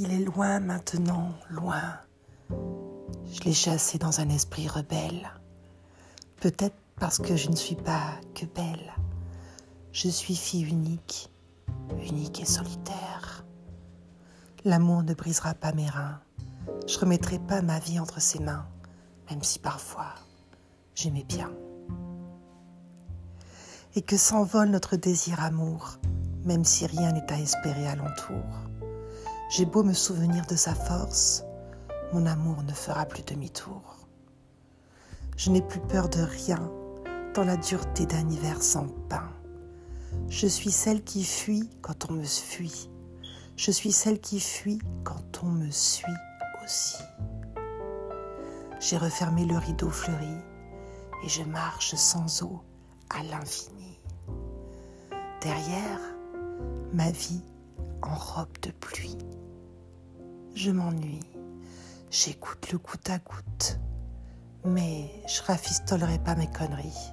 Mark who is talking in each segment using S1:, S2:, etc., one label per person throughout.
S1: Il est loin maintenant, loin. Je l'ai chassé dans un esprit rebelle. Peut-être parce que je ne suis pas que belle. Je suis fille unique, unique et solitaire. L'amour ne brisera pas mes reins. Je remettrai pas ma vie entre ses mains, même si parfois j'aimais bien. Et que s'envole notre désir amour, même si rien n'est à espérer alentour. J'ai beau me souvenir de sa force, mon amour ne fera plus demi-tour. Je n'ai plus peur de rien dans la dureté d'un hiver sans pain. Je suis celle qui fuit quand on me fuit. Je suis celle qui fuit quand on me suit aussi. J'ai refermé le rideau fleuri et je marche sans eau à l'infini. Derrière, ma vie en robe de pluie. Je m'ennuie, j'écoute le goutte à goutte, mais je rafistolerai pas mes conneries.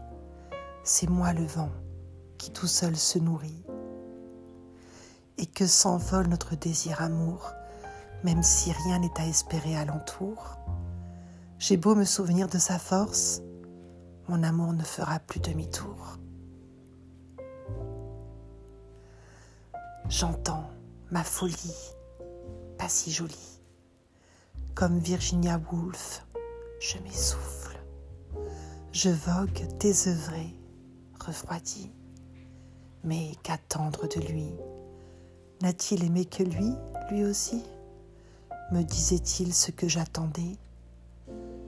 S1: C'est moi le vent qui tout seul se nourrit. Et que s'envole notre désir amour, même si rien n'est à espérer alentour. J'ai beau me souvenir de sa force, mon amour ne fera plus demi-tour. J'entends ma folie, si jolie. Comme Virginia Woolf, je m'essouffle. Je vogue désœuvré, refroidi. Mais qu'attendre de lui? N'a-t-il aimé que lui, lui aussi? Me disait-il ce que j'attendais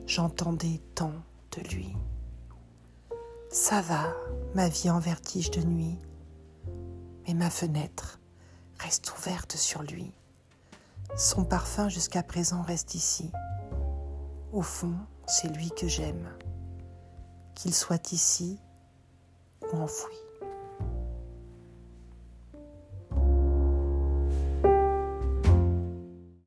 S1: J'entendais tant de lui. Ça va, ma vie en vertige de nuit, mais ma fenêtre reste ouverte sur lui. Son parfum jusqu'à présent reste ici. Au fond, c'est lui que j'aime. Qu'il soit ici ou enfoui.